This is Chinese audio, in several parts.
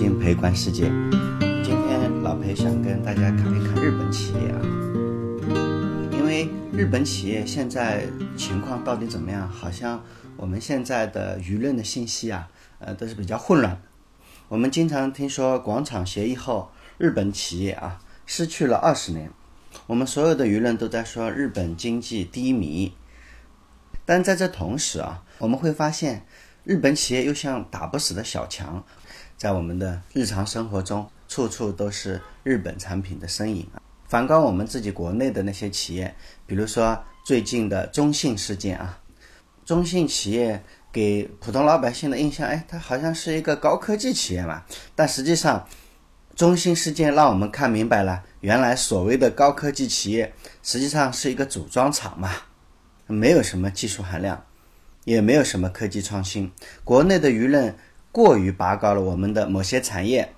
境陪观世界。今天老裴想跟大家看一看日本企业啊，因为日本企业现在情况到底怎么样？好像我们现在的舆论的信息啊，呃，都是比较混乱。我们经常听说广场协议后，日本企业啊失去了二十年。我们所有的舆论都在说日本经济低迷，但在这同时啊，我们会发现。日本企业又像打不死的小强，在我们的日常生活中，处处都是日本产品的身影啊。反观我们自己国内的那些企业，比如说最近的中信事件啊，中信企业给普通老百姓的印象，哎，它好像是一个高科技企业嘛。但实际上，中信事件让我们看明白了，原来所谓的高科技企业，实际上是一个组装厂嘛，没有什么技术含量。也没有什么科技创新，国内的舆论过于拔高了我们的某些产业，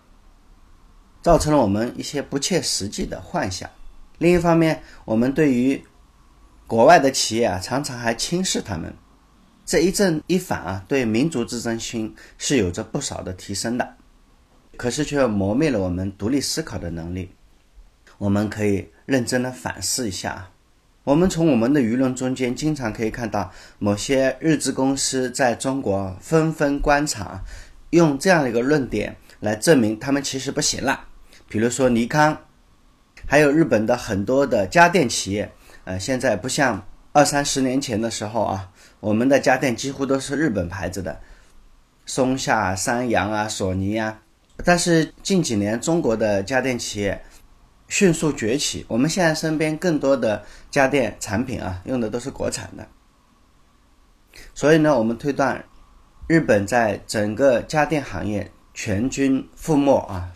造成了我们一些不切实际的幻想。另一方面，我们对于国外的企业啊，常常还轻视他们，这一正一反啊，对民族自尊心是有着不少的提升的，可是却磨灭了我们独立思考的能力。我们可以认真的反思一下啊。我们从我们的舆论中间经常可以看到，某些日资公司在中国纷纷关厂，用这样的一个论点来证明他们其实不行了。比如说尼康，还有日本的很多的家电企业，呃，现在不像二三十年前的时候啊，我们的家电几乎都是日本牌子的，松下、三洋啊、索尼啊。但是近几年中国的家电企业。迅速崛起，我们现在身边更多的家电产品啊，用的都是国产的。所以呢，我们推断，日本在整个家电行业全军覆没啊。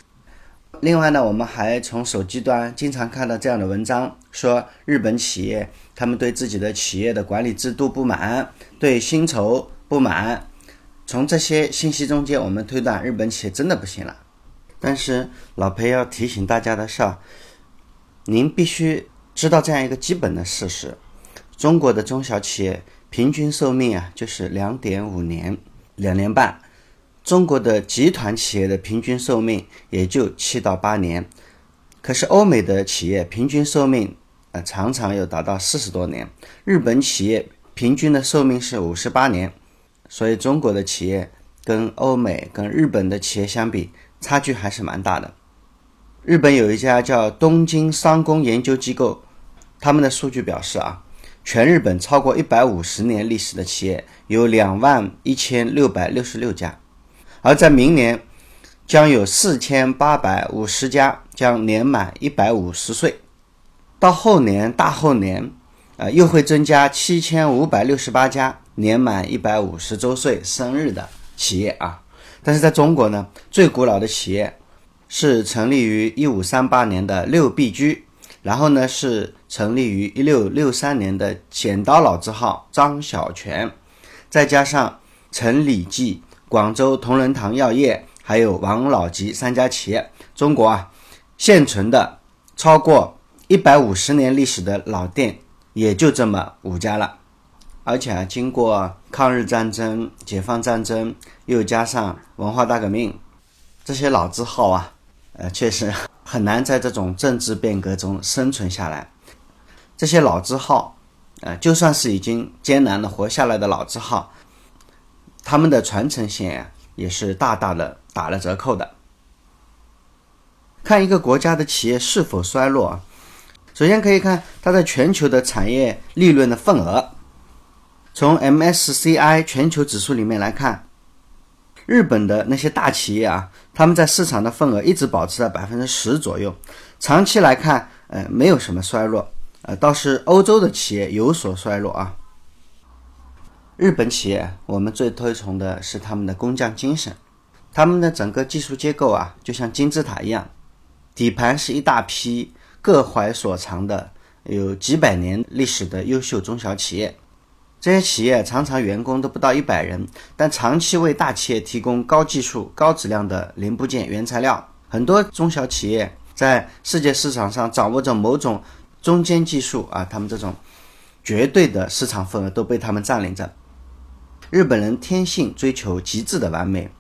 另外呢，我们还从手机端经常看到这样的文章，说日本企业他们对自己的企业的管理制度不满，对薪酬不满。从这些信息中间，我们推断日本企业真的不行了。但是老裴要提醒大家的是啊。您必须知道这样一个基本的事实：中国的中小企业平均寿命啊，就是两点五年、两年半；中国的集团企业的平均寿命也就七到八年。可是欧美的企业平均寿命呃常常有达到四十多年，日本企业平均的寿命是五十八年。所以中国的企业跟欧美、跟日本的企业相比，差距还是蛮大的。日本有一家叫东京商工研究机构，他们的数据表示啊，全日本超过一百五十年历史的企业有两万一千六百六十六家，而在明年将有四千八百五十家将年满一百五十岁，到后年大后年，呃，又会增加七千五百六十八家年满一百五十周岁生日的企业啊。但是在中国呢，最古老的企业。是成立于一五三八年的六必居，然后呢是成立于一六六三年的剪刀老字号张小泉，再加上陈李济、广州同仁堂药业，还有王老吉三家企业，中国啊现存的超过一百五十年历史的老店也就这么五家了，而且啊经过抗日战争、解放战争，又加上文化大革命，这些老字号啊。呃，确实很难在这种政治变革中生存下来。这些老字号，呃，就算是已经艰难的活下来的老字号，他们的传承性，也是大大的打了折扣的。看一个国家的企业是否衰落，首先可以看它在全球的产业利润的份额。从 MSCI 全球指数里面来看。日本的那些大企业啊，他们在市场的份额一直保持在百分之十左右，长期来看，呃，没有什么衰落，呃，倒是欧洲的企业有所衰落啊。日本企业，我们最推崇的是他们的工匠精神，他们的整个技术结构啊，就像金字塔一样，底盘是一大批各怀所长的、有几百年历史的优秀中小企业。这些企业常常员工都不到一百人，但长期为大企业提供高技术、高质量的零部件、原材料。很多中小企业在世界市场上掌握着某种中间技术啊，他们这种绝对的市场份额都被他们占领着。日本人天性追求极致的完美，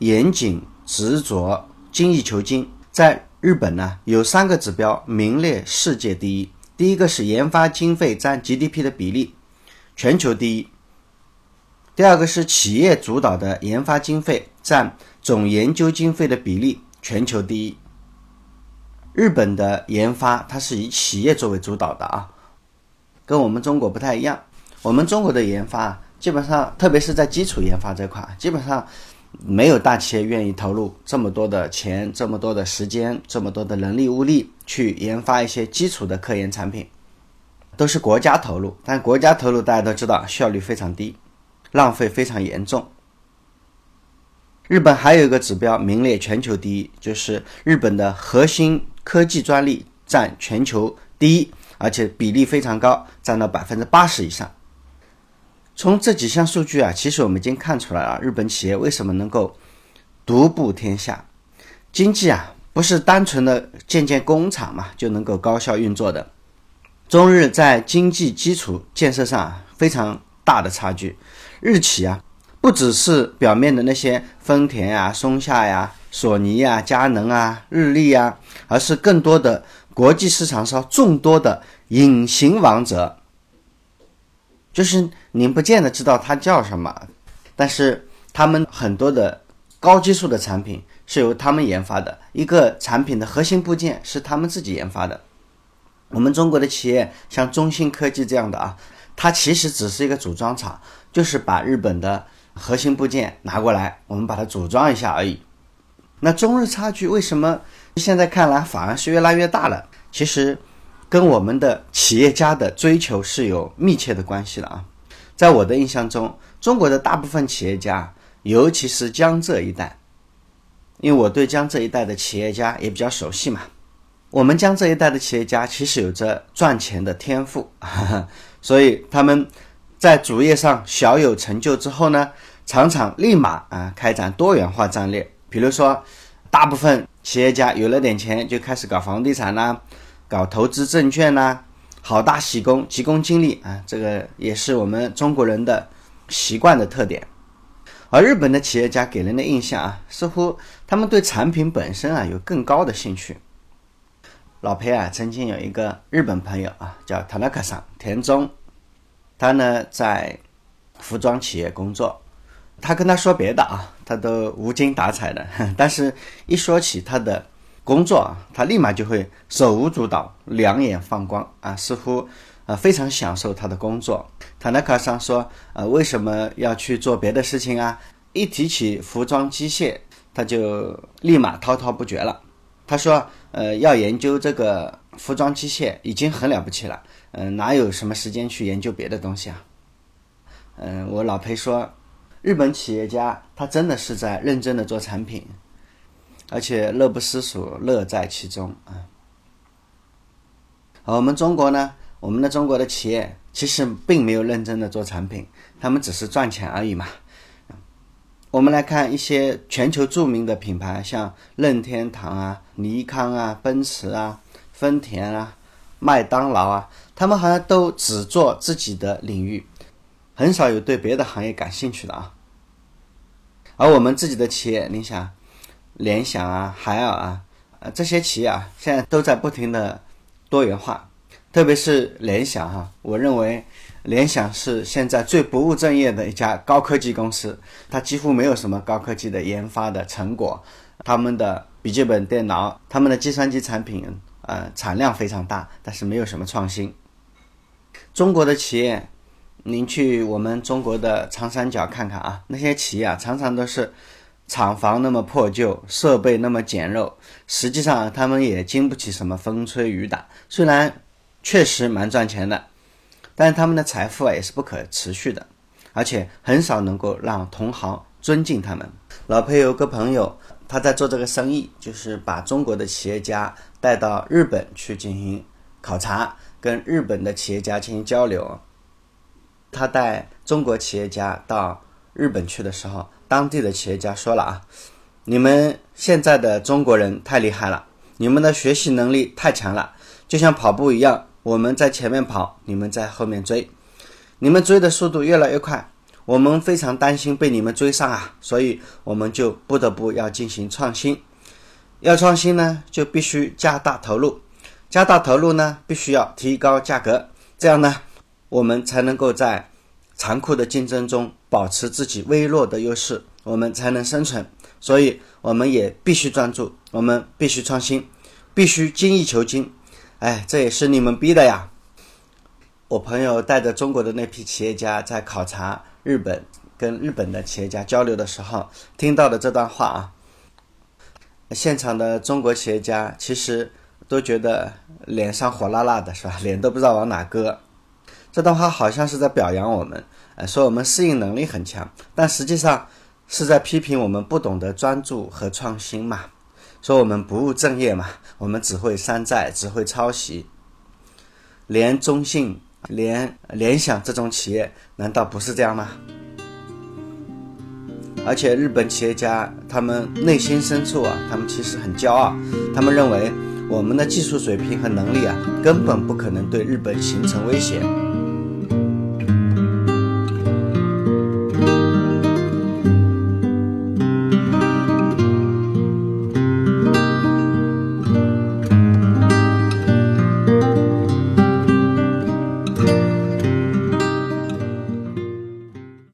严谨执着、精益求精。在日本呢，有三个指标名列世界第一。第一个是研发经费占 GDP 的比例，全球第一。第二个是企业主导的研发经费占总研究经费的比例，全球第一。日本的研发它是以企业作为主导的啊，跟我们中国不太一样。我们中国的研发基本上，特别是在基础研发这块，基本上。没有大企业愿意投入这么多的钱、这么多的时间、这么多的人力物力去研发一些基础的科研产品，都是国家投入。但国家投入大家都知道效率非常低，浪费非常严重。日本还有一个指标名列全球第一，就是日本的核心科技专利占全球第一，而且比例非常高，占到百分之八十以上。从这几项数据啊，其实我们已经看出来了，日本企业为什么能够独步天下。经济啊，不是单纯的建建工厂嘛就能够高效运作的。中日在经济基础建设上非常大的差距。日企啊，不只是表面的那些丰田呀、松下呀、索尼呀、佳能啊、日立呀，而是更多的国际市场上众多的隐形王者。就是您不见得知道它叫什么，但是他们很多的高技术的产品是由他们研发的，一个产品的核心部件是他们自己研发的。我们中国的企业像中芯科技这样的啊，它其实只是一个组装厂，就是把日本的核心部件拿过来，我们把它组装一下而已。那中日差距为什么现在看来反而是越来越大了？其实。跟我们的企业家的追求是有密切的关系的啊！在我的印象中，中国的大部分企业家，尤其是江浙一带，因为我对江浙一带的企业家也比较熟悉嘛。我们江浙一带的企业家其实有着赚钱的天赋，所以他们在主业上小有成就之后呢，常常立马啊开展多元化战略。比如说，大部分企业家有了点钱，就开始搞房地产啦。搞投资证券啦，好大喜功，急功近利啊！这个也是我们中国人的习惯的特点。而日本的企业家给人的印象啊，似乎他们对产品本身啊有更高的兴趣。老裴啊，曾经有一个日本朋友啊，叫田中桑田中，他呢在服装企业工作。他跟他说别的啊，他都无精打采的，但是一说起他的。工作啊，他立马就会手舞足蹈，两眼放光啊，似乎啊非常享受他的工作。塔纳卡桑说，呃，为什么要去做别的事情啊？一提起服装机械，他就立马滔滔不绝了。他说，呃，要研究这个服装机械已经很了不起了，嗯，哪有什么时间去研究别的东西啊？嗯，我老裴说，日本企业家他真的是在认真的做产品。而且乐不思蜀，乐在其中啊！而我们中国呢，我们的中国的企业其实并没有认真的做产品，他们只是赚钱而已嘛。我们来看一些全球著名的品牌，像任天堂啊、尼康啊、奔驰啊、丰田啊、麦当劳啊，他们好像都只做自己的领域，很少有对别的行业感兴趣的啊。而我们自己的企业，你想？联想啊，海尔啊，呃，这些企业啊，现在都在不停的多元化，特别是联想哈，我认为联想是现在最不务正业的一家高科技公司，它几乎没有什么高科技的研发的成果，他们的笔记本电脑、他们的计算机产品，呃，产量非常大，但是没有什么创新。中国的企业，您去我们中国的长三角看看啊，那些企业啊，常常都是。厂房那么破旧，设备那么简陋，实际上他们也经不起什么风吹雨打。虽然确实蛮赚钱的，但是他们的财富啊也是不可持续的，而且很少能够让同行尊敬他们。老裴有个朋友，他在做这个生意，就是把中国的企业家带到日本去进行考察，跟日本的企业家进行交流。他带中国企业家到日本去的时候。当地的企业家说了啊，你们现在的中国人太厉害了，你们的学习能力太强了，就像跑步一样，我们在前面跑，你们在后面追，你们追的速度越来越快，我们非常担心被你们追上啊，所以我们就不得不要进行创新。要创新呢，就必须加大投入，加大投入呢，必须要提高价格，这样呢，我们才能够在残酷的竞争中保持自己微弱的优势，我们才能生存。所以，我们也必须专注，我们必须创新，必须精益求精。哎，这也是你们逼的呀！我朋友带着中国的那批企业家在考察日本，跟日本的企业家交流的时候，听到的这段话啊。现场的中国企业家其实都觉得脸上火辣辣的，是吧？脸都不知道往哪搁。这段话好像是在表扬我们，呃，说我们适应能力很强，但实际上是在批评我们不懂得专注和创新嘛。说我们不务正业嘛，我们只会山寨，只会抄袭。连中信、连联想这种企业，难道不是这样吗？而且日本企业家他们内心深处啊，他们其实很骄傲，他们认为我们的技术水平和能力啊，根本不可能对日本形成威胁。